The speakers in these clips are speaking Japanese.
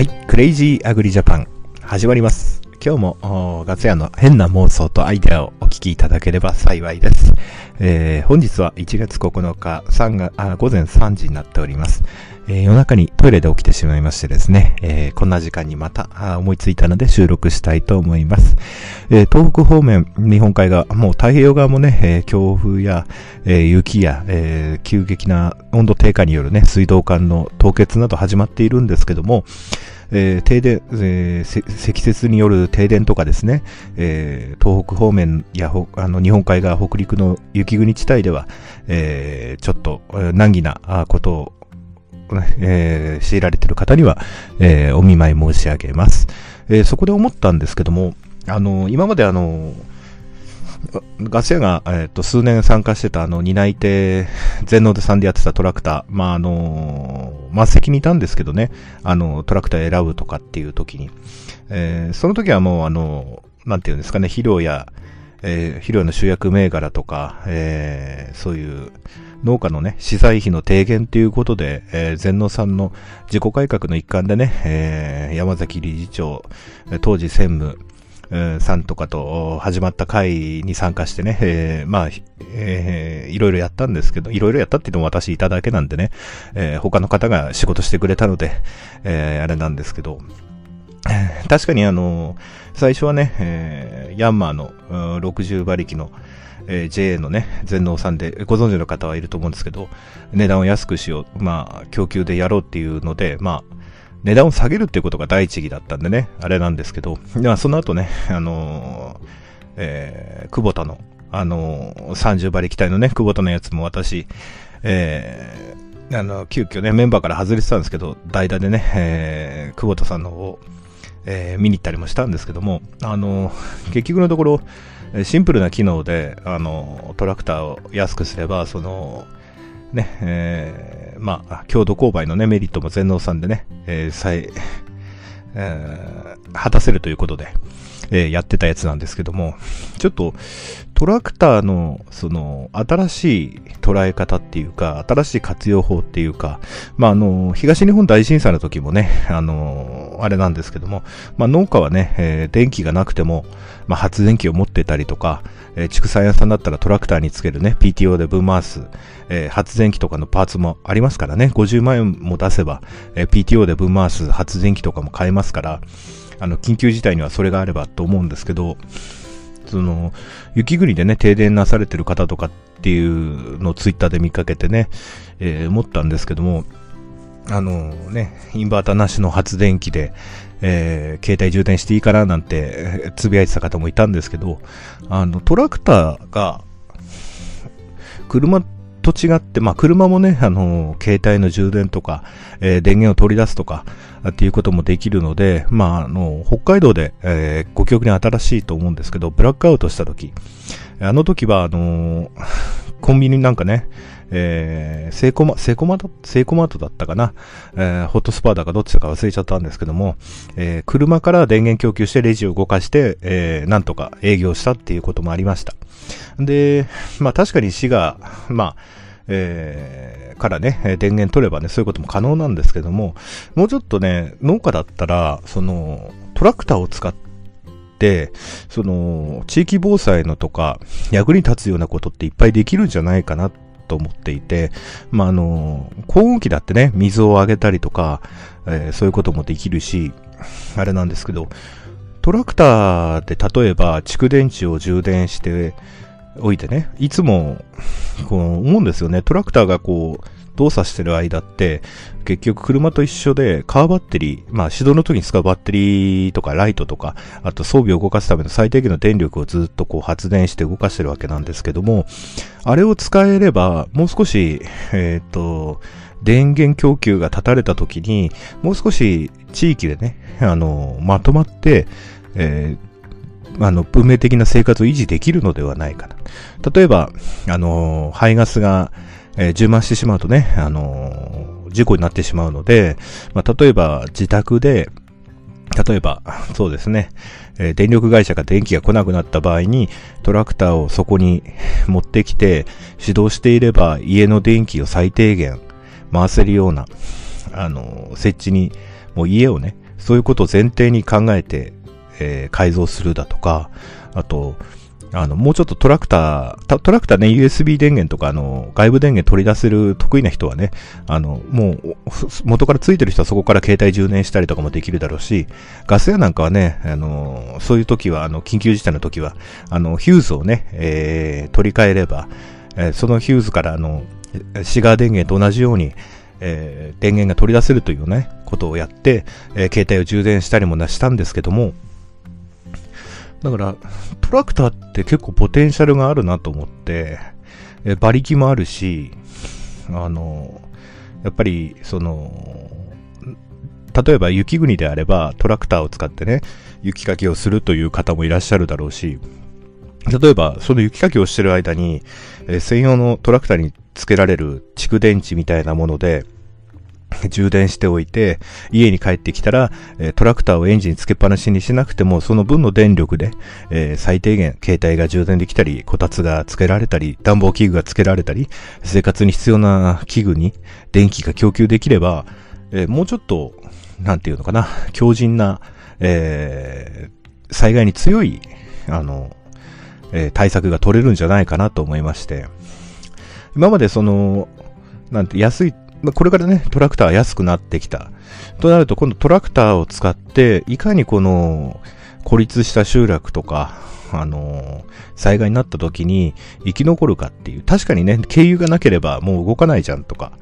はい、クレイジーアグリジャパン始まります。今日もガツヤの変な妄想とアイデアをお聞きいただければ幸いです。えー、本日は1月9日3があ午前3時になっております。えー、夜中にトイレで起きてしまいましてですね、えー、こんな時間にまた思いついたので収録したいと思います。え、東北方面、日本海側、もう太平洋側もね、え、強風や、え、雪や、え、急激な温度低下によるね、水道管の凍結など始まっているんですけども、えー、停電、えー、積雪による停電とかですね、えー、東北方面やあの日本海側、北陸の雪国地帯では、え、ちょっと難儀なことを、え、強いられている方には、え、お見舞い申し上げます。え、そこで思ったんですけども、あの、今まであの、ガス屋が、えっ、と、数年参加してた、あの、担い手、全能でさんでやってたトラクター、まあ、あの、末席にいたんですけどね、あの、トラクター選ぶとかっていう時に、えー、その時はもう、あの、なんていうんですかね、肥料や、えー、肥料の集約銘柄とか、えー、そういう農家のね、資材費の低減ということで、えー、全農さんの自己改革の一環でね、えー、山崎理事長、当時専務、さんとかと始まった会に参加してね、えー、まあ、えー、いろいろやったんですけど、いろいろやったって言っても私いただけなんでね、えー、他の方が仕事してくれたので、え、あれなんですけど、確かにあの、最初はね、え、ヤンマーの60馬力の、えー、JA のね、全農さんでご存知の方はいると思うんですけど、値段を安くしよう、まあ、供給でやろうっていうので、まあ、値段を下げるっていうことが第一義だったんでね、あれなんですけど、まあその後ね、あのー、えー、久保田の、あのー、30馬力隊のね、久保田のやつも私、えー、あの、急遽ね、メンバーから外れてたんですけど、代打でね、えー、久保田さんの方を、えー、見に行ったりもしたんですけども、あのー、結局のところ、シンプルな機能で、あの、トラクターを安くすれば、その、ね、えー、まあ、強度勾配のね、メリットも全農さんでね、えー、再、えー、果たせるということで、えー、やってたやつなんですけども、ちょっと、トラクターの、その、新しい捉え方っていうか、新しい活用法っていうか、まあ、あの、東日本大震災の時もね、あの、あれなんですけども、まあ、農家はね、えー、電気がなくても、まあ、発電機を持ってたりとか、えー、畜産屋さんだったらトラクターにつけるね、PTO で分回す、えー、発電機とかのパーツもありますからね、50万円も出せば、えー、PTO で分回す発電機とかも買えますから、あの、緊急事態にはそれがあればと思うんですけど、その、雪国でね、停電なされてる方とかっていうのをツイッターで見かけてね、えー、思ったんですけども、あのね、インバータなしの発電機で、えー、携帯充電していいかななんて、つぶやいてた方もいたんですけど、あの、トラクターが、車と違って、まあ、車もね、あの、携帯の充電とか、えー、電源を取り出すとか、っていうこともできるので、まあ、あの、北海道で、えー、ご記憶に新しいと思うんですけど、ブラックアウトした時、あの時は、あのー、コンビニなんかね、えー、セイコマ、セイコマ、セイコマートだったかな、えー、ホットスパーだかどっちだか忘れちゃったんですけども、えー、車から電源供給してレジを動かして、えー、なんとか営業したっていうこともありました。で、まあ確かに市が、まあ、えー、からね、電源取ればね、そういうことも可能なんですけども、もうちょっとね、農家だったら、その、トラクターを使って、その、地域防災のとか、役に立つようなことっていっぱいできるんじゃないかなっと思っていて、まあ、あの、高温機だってね、水をあげたりとか、えー、そういうこともできるし、あれなんですけど、トラクターで例えば蓄電池を充電しておいてね、いつも、こう思うんですよね。トラクターがこう、動作してる間って、結局車と一緒でカーバッテリー、まあ指導の時に使うバッテリーとかライトとか、あと装備を動かすための最低限の電力をずっとこう発電して動かしてるわけなんですけども、あれを使えれば、もう少し、えっ、ー、と、電源供給が断たれた時に、もう少し地域でね、あの、まとまって、えー、あの、文明的な生活を維持できるのではないかな。例えば、あの、排ガスが、えー、充満してしまうとね、あのー、事故になってしまうので、まあ、例えば自宅で、例えば、そうですね、えー、電力会社が電気が来なくなった場合に、トラクターをそこに持ってきて、指導していれば、家の電気を最低限回せるような、あの、設置に、もう家をね、そういうことを前提に考えて、えー、改造するだとか、あと、あの、もうちょっとトラクター、トラクターね、USB 電源とか、あの、外部電源取り出せる得意な人はね、あの、もう、元からついてる人はそこから携帯充電したりとかもできるだろうし、ガス屋なんかはね、あの、そういう時は、あの、緊急事態の時は、あの、ヒューズをね、えー、取り替えれば、えー、そのヒューズから、あの、シガー電源と同じように、えー、電源が取り出せるというね、ことをやって、えー、携帯を充電したりもしたんですけども、だから、トラクターって結構ポテンシャルがあるなと思って、え馬力もあるし、あの、やっぱり、その、例えば雪国であればトラクターを使ってね、雪かきをするという方もいらっしゃるだろうし、例えば、その雪かきをしてる間に、え専用のトラクターに付けられる蓄電池みたいなもので、充電しておいて、家に帰ってきたら、トラクターをエンジンつけっぱなしにしなくても、その分の電力で、えー、最低限、携帯が充電できたり、こたつがつけられたり、暖房器具がつけられたり、生活に必要な器具に電気が供給できれば、えー、もうちょっと、なんていうのかな、強靭な、えー、災害に強い、あの、え対策が取れるんじゃないかなと思いまして、今までその、なんて安いまあ、これからね、トラクター安くなってきた。となると、今度トラクターを使って、いかにこの、孤立した集落とか、あの災害になった時に生き残るかっていう、確かにね、経由がなければもう動かないじゃんとか、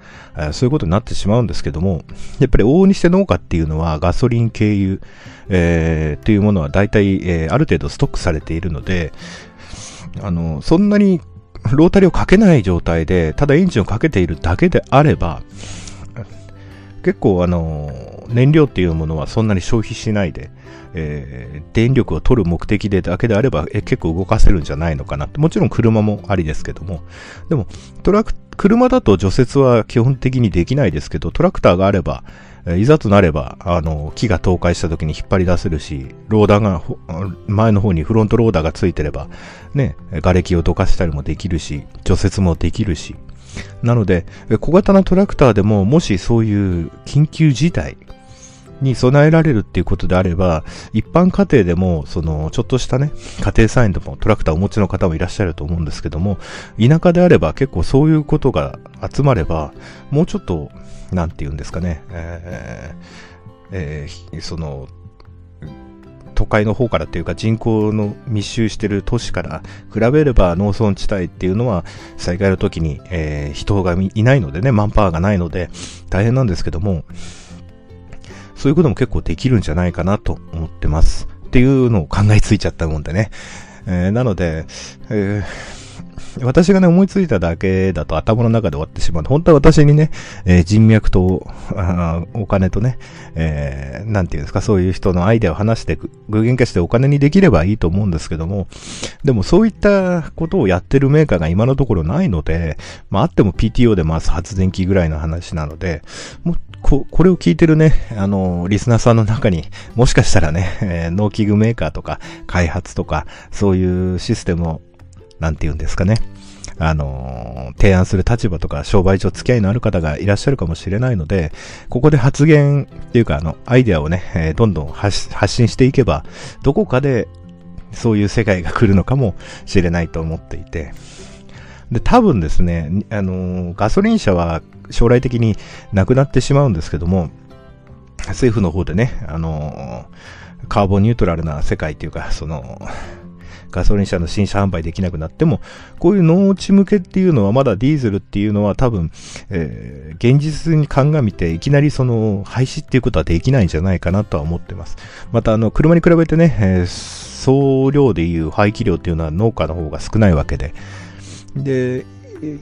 そういうことになってしまうんですけども、やっぱり往々にして農家っていうのはガソリン経由、えー、っていうものは大体、えー、ある程度ストックされているので、あの、そんなにロータリーをかけない状態で、ただエンジンをかけているだけであれば、結構あの、燃料っていうものはそんなに消費しないで、えー、電力を取る目的でだけであれば、え結構動かせるんじゃないのかなもちろん車もありですけども。でも、トラク、車だと除雪は基本的にできないですけど、トラクターがあれば、いざとなれば、あの、木が倒壊した時に引っ張り出せるし、ローダーが、前の方にフロントローダーがついてれば、ね、瓦礫を溶かしたりもできるし、除雪もできるし。なので、小型のトラクターでも、もしそういう緊急事態に備えられるっていうことであれば、一般家庭でも、その、ちょっとしたね、家庭菜園でもトラクターをお持ちの方もいらっしゃると思うんですけども、田舎であれば結構そういうことが集まれば、もうちょっと、なんて言うんですかね、えーえー、その、都会の方からっていうか人口の密集してる都市から比べれば農村地帯っていうのは災害の時に、えー、人がいないのでね、マンパワーがないので大変なんですけども、そういうことも結構できるんじゃないかなと思ってます。っていうのを考えついちゃったもんでね。えー、なので、えー 私がね、思いついただけだと頭の中で終わってしまう。本当は私にね、えー、人脈と、お金とね、えー、なんていうんですか、そういう人のアイデアを話して具現化してお金にできればいいと思うんですけども、でもそういったことをやってるメーカーが今のところないので、まああっても PTO で回す発電機ぐらいの話なので、もこ、これを聞いてるね、あの、リスナーさんの中に、もしかしたらね、えー、農機具メーカーとか、開発とか、そういうシステムをなんて言うんですかね。あの、提案する立場とか商売上付き合いのある方がいらっしゃるかもしれないので、ここで発言っていうか、あの、アイデアをね、えー、どんどん発信していけば、どこかでそういう世界が来るのかもしれないと思っていて、で、多分ですね、あの、ガソリン車は将来的になくなってしまうんですけども、政府の方でね、あの、カーボンニュートラルな世界っていうか、その、ガソリン車の新車販売できなくなっても、こういう農地向けっていうのはまだディーゼルっていうのは多分、えー、現実に鑑みていきなりその廃止っていうことはできないんじゃないかなとは思ってます。またあの、車に比べてね、えー、総量でいう排気量っていうのは農家の方が少ないわけで、で、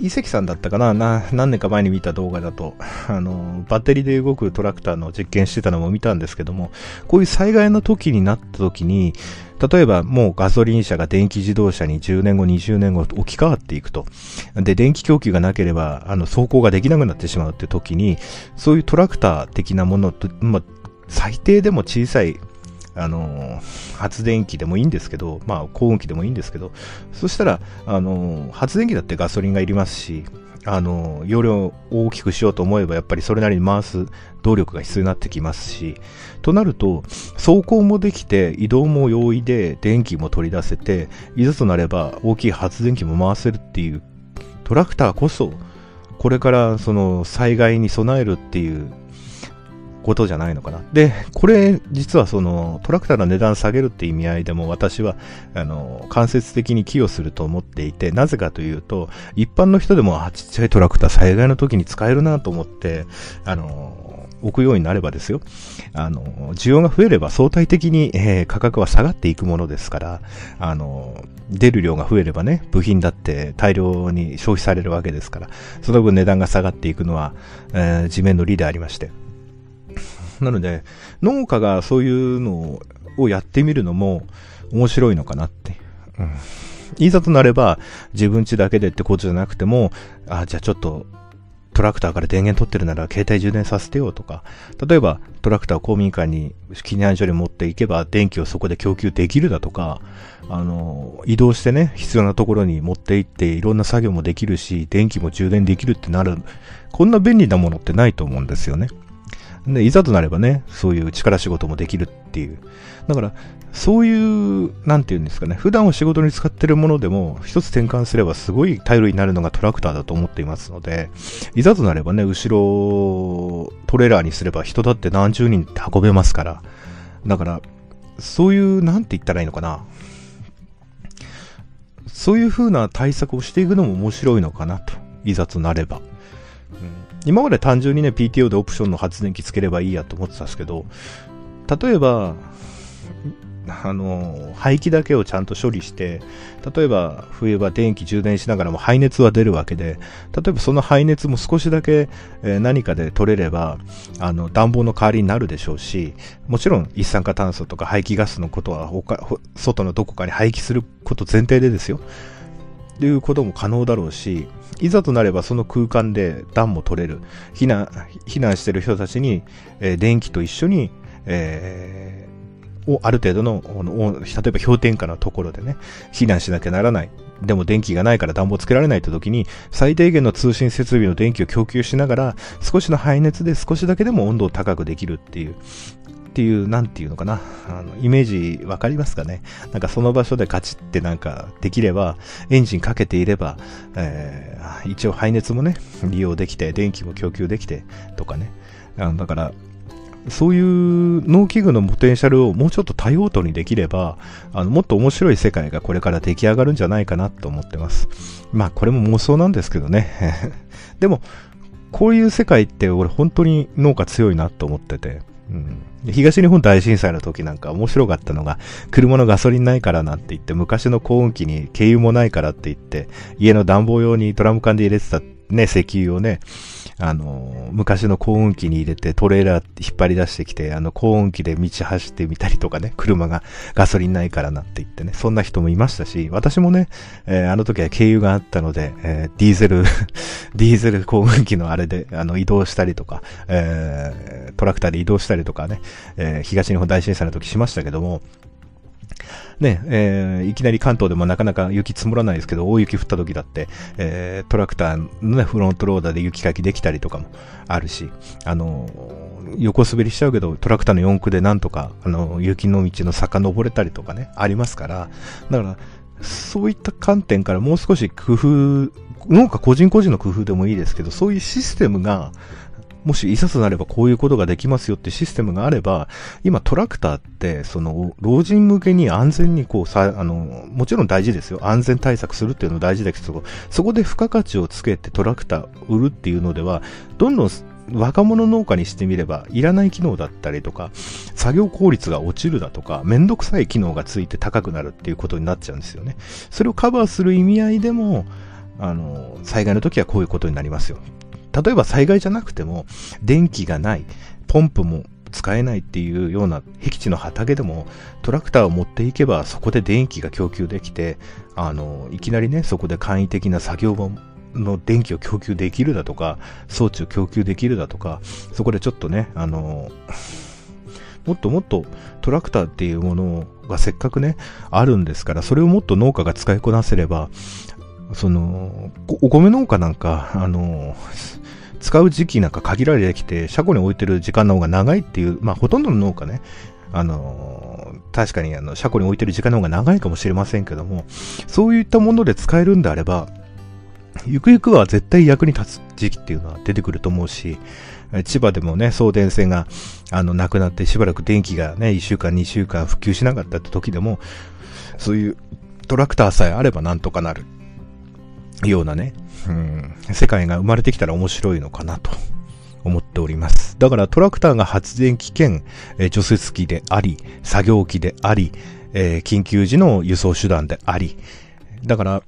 伊関さんだったかな？な何年か前に見た動画だと、あの、バッテリーで動くトラクターの実験してたのも見たんですけども、こういう災害の時になった時に、例えばもうガソリン車が電気自動車に10年後、20年後置き換わっていくと。で、電気供給がなければ、あの、走行ができなくなってしまうって時に、そういうトラクター的なものと、まあ、最低でも小さいあの発電機でもいいんですけど、まあ、高温機でもいいんですけど、そしたら、あの発電機だってガソリンがいりますし、あの、容量を大きくしようと思えば、やっぱりそれなりに回す動力が必要になってきますし、となると、走行もできて、移動も容易で、電気も取り出せて、いざとなれば大きい発電機も回せるっていう、トラクターこそ、これからその災害に備えるっていうことじゃないのかな。で、これ、実はそのトラクターの値段下げるって意味合いでも私は、あの、間接的に寄与すると思っていて、なぜかというと、一般の人でも、あ、ちっちゃいトラクター災害の時に使えるなと思って、あの、置くようになればですよ。あの、需要が増えれば相対的に、えー、価格は下がっていくものですから、あの、出る量が増えればね、部品だって大量に消費されるわけですから、その分値段が下がっていくのは、えー、地面の利でありまして。なので、農家がそういうのをやってみるのも面白いのかなって。うん、いざとなれば、自分家だけでってことじゃなくても、あ、じゃあちょっと、トラクターから電源取ってるなら携帯充電させてよとか、例えばトラクターを公民館に避難所に持っていけば電気をそこで供給できるだとか、あの、移動してね、必要なところに持って行っていろんな作業もできるし、電気も充電できるってなる、こんな便利なものってないと思うんですよね。で、いざとなればね、そういう力仕事もできるっていう。だから、そういう、なんていうんですかね、普段を仕事に使ってるものでも、一つ転換すればすごい頼りになるのがトラクターだと思っていますので、いざとなればね、後ろ、トレーラーにすれば人だって何十人って運べますから、だから、そういう、なんて言ったらいいのかな。そういう風な対策をしていくのも面白いのかなと、いざとなれば。今まで単純にね、PTO でオプションの発電機つければいいやと思ってたんですけど、例えば、あの、排気だけをちゃんと処理して、例えば冬場電気充電しながらも排熱は出るわけで、例えばその排熱も少しだけ、え何かで取れれば、あの、暖房の代わりになるでしょうし、もちろん一酸化炭素とか排気ガスのことは、外のどこかに排気すること前提でですよ。っていうことも可能だろうし、いざとなればその空間で暖も取れる。避難、避難してる人たちに、えー、電気と一緒に、えー、をある程度の、例えば氷点下のところでね、避難しなきゃならない。でも電気がないから暖房つけられないって時に、最低限の通信設備の電気を供給しながら、少しの排熱で少しだけでも温度を高くできるっていう、っていう、なんていうのかな、あの、イメージわかりますかねなんかその場所でガチってなんかできれば、エンジンかけていれば、えー、一応排熱もね、利用できて、電気も供給できて、とかね。あのだから、そういう農機具のポテンシャルをもうちょっと多用途にできれば、あの、もっと面白い世界がこれから出来上がるんじゃないかなと思ってます。まあ、これも妄想なんですけどね。でも、こういう世界って俺本当に農家強いなと思ってて、うん、東日本大震災の時なんか面白かったのが、車のガソリンないからなんて言って、昔の高温機に軽油もないからって言って、家の暖房用にドラム缶で入れてたね、石油をね、あの、昔の高温機に入れてトレーラー引っ張り出してきて、あの、高温機で道走ってみたりとかね、車がガソリンないからなって言ってね、そんな人もいましたし、私もね、えー、あの時は軽油があったので、えー、ディーゼル ディーゼル高温機のあれで、あの、移動したりとか、えー、トラクターで移動したりとかね、え東日本大震災の時しましたけども、ね、えー、いきなり関東でもなかなか雪積もらないですけど、大雪降った時だって、えー、トラクターのね、フロントローダーで雪かきできたりとかもあるし、あのー、横滑りしちゃうけど、トラクターの四駆でなんとか、あの、雪の道の坂登れたりとかね、ありますから、だから、そういった観点からもう少し工夫、農家個人個人の工夫でもいいですけど、そういうシステムが、もしいざとなればこういうことができますよってシステムがあれば、今トラクターって、その、老人向けに安全にこうさ、あの、もちろん大事ですよ。安全対策するっていうの大事だけど、そこで付加価値をつけてトラクター売るっていうのでは、どんどん若者農家にしてみれば、いらない機能だったりとか、作業効率が落ちるだとか、めんどくさい機能がついて高くなるっていうことになっちゃうんですよね。それをカバーする意味合いでも、あの、災害の時はこういうことになりますよ。例えば災害じゃなくても、電気がない、ポンプも使えないっていうような僻地の畑でもトラクターを持っていけばそこで電気が供給できて、あの、いきなりね、そこで簡易的な作業場の電気を供給できるだとか、装置を供給できるだとか、そこでちょっとね、あの、もっともっとトラクターっていうものがせっかくね、あるんですから、それをもっと農家が使いこなせれば、その、お米農家なんか、あの、使う時期なんか限られてきて、車庫に置いてる時間の方が長いっていう、まあほとんどの農家ね、あの、確かにあの、車庫に置いてる時間の方が長いかもしれませんけども、そういったもので使えるんであれば、ゆくゆくは絶対役に立つ時期っていうのは出てくると思うし、千葉でもね、送電線が、あの、なくなってしばらく電気がね、1週間、2週間復旧しなかったって時でも、そういうトラクターさえあればなんとかなる。ようなね、うん、世界が生まれてきたら面白いのかなと思っております。だからトラクターが発電機兼、え除雪機であり、作業機であり、えー、緊急時の輸送手段であり、だから、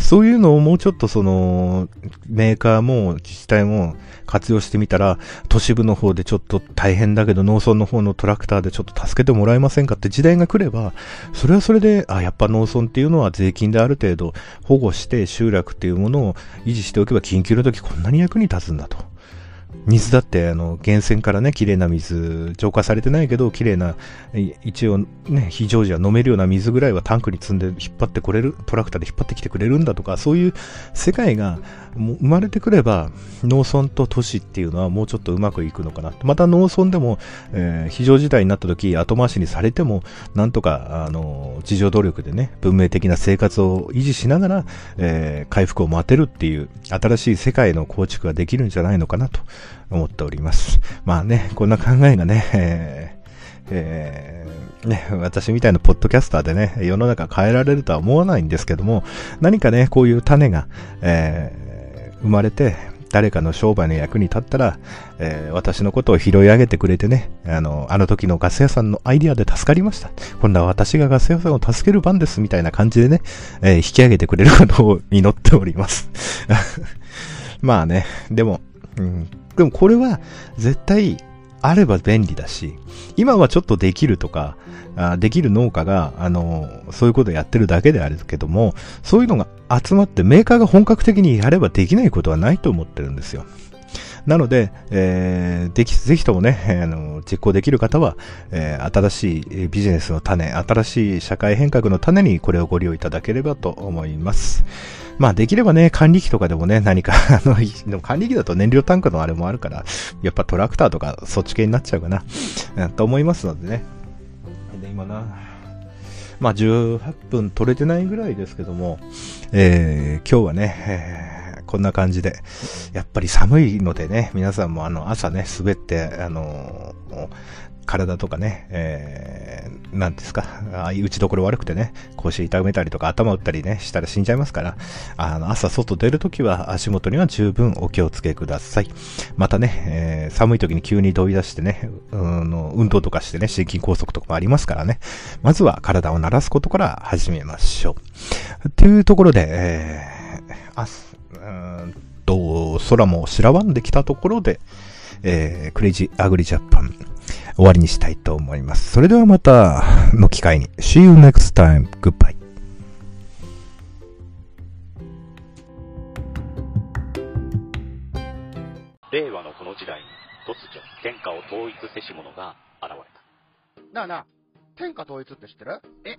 そういうのをもうちょっとその、メーカーも自治体も活用してみたら、都市部の方でちょっと大変だけど農村の方のトラクターでちょっと助けてもらえませんかって時代が来れば、それはそれで、あ、やっぱ農村っていうのは税金である程度保護して集落っていうものを維持しておけば緊急の時こんなに役に立つんだと。水だって、あの、源泉からね、綺麗な水、浄化されてないけど、綺麗な、一応ね、非常時は飲めるような水ぐらいはタンクに積んで引っ張ってくれる、トラクターで引っ張ってきてくれるんだとか、そういう世界が生まれてくれば、農村と都市っていうのはもうちょっとうまくいくのかな。また農村でも、えー、非常事態になった時、後回しにされても、なんとか、あの、自助努力でね、文明的な生活を維持しながら、えー、回復を待てるっていう、新しい世界の構築ができるんじゃないのかなと思っております。まあね、こんな考えがね、えーえー、ね、私みたいなポッドキャスターでね、世の中変えられるとは思わないんですけども、何かね、こういう種が、えー、生まれて、誰かの商売の役に立ったら、えー、私のことを拾い上げてくれてね、あの、あの時のガス屋さんのアイディアで助かりました。今度は私がガス屋さんを助ける番です、みたいな感じでね、えー、引き上げてくれることを祈っております。まあね、でも、うん、でもこれは絶対あれば便利だし、今はちょっとできるとか、あできる農家が、あの、そういうことをやってるだけであるけども、そういうのが集まってメーカーが本格的にやればできないことはないと思ってるんですよ。なので、えー、でき、ぜひともね、あの、実行できる方は、えー、新しいビジネスの種、新しい社会変革の種にこれをご利用いただければと思います。まあできればね、管理機とかでもね、何か、あの、でも管理機だと燃料タンクのあれもあるから、やっぱトラクターとかそっち系になっちゃうかな、と思いますのでね。で、今な、まあ18分取れてないぐらいですけども、えー、今日はね、えー、こんな感じで、やっぱり寒いのでね、皆さんもあの朝ね、滑って、あのー、体とかね、えー、なんですか、ああいう打ちどころ悪くてね、腰痛めたりとか頭打ったりね、したら死んじゃいますから、あの、朝外出るときは足元には十分お気をつけください。またね、えー、寒い時に急に飛び出してね、うん、運動とかしてね、心筋梗塞とかもありますからね、まずは体を慣らすことから始めましょう。というところで、えー、あ、うんと、空も白ばんできたところで、えー、クレイジーアグリジャパン、終わりにしたいと思います。それではまたの機会に。See you next time. Goodbye. 令和のこの時代に突如天下を統一せし者が現れた。なあなあ、天下統一って知ってる？え？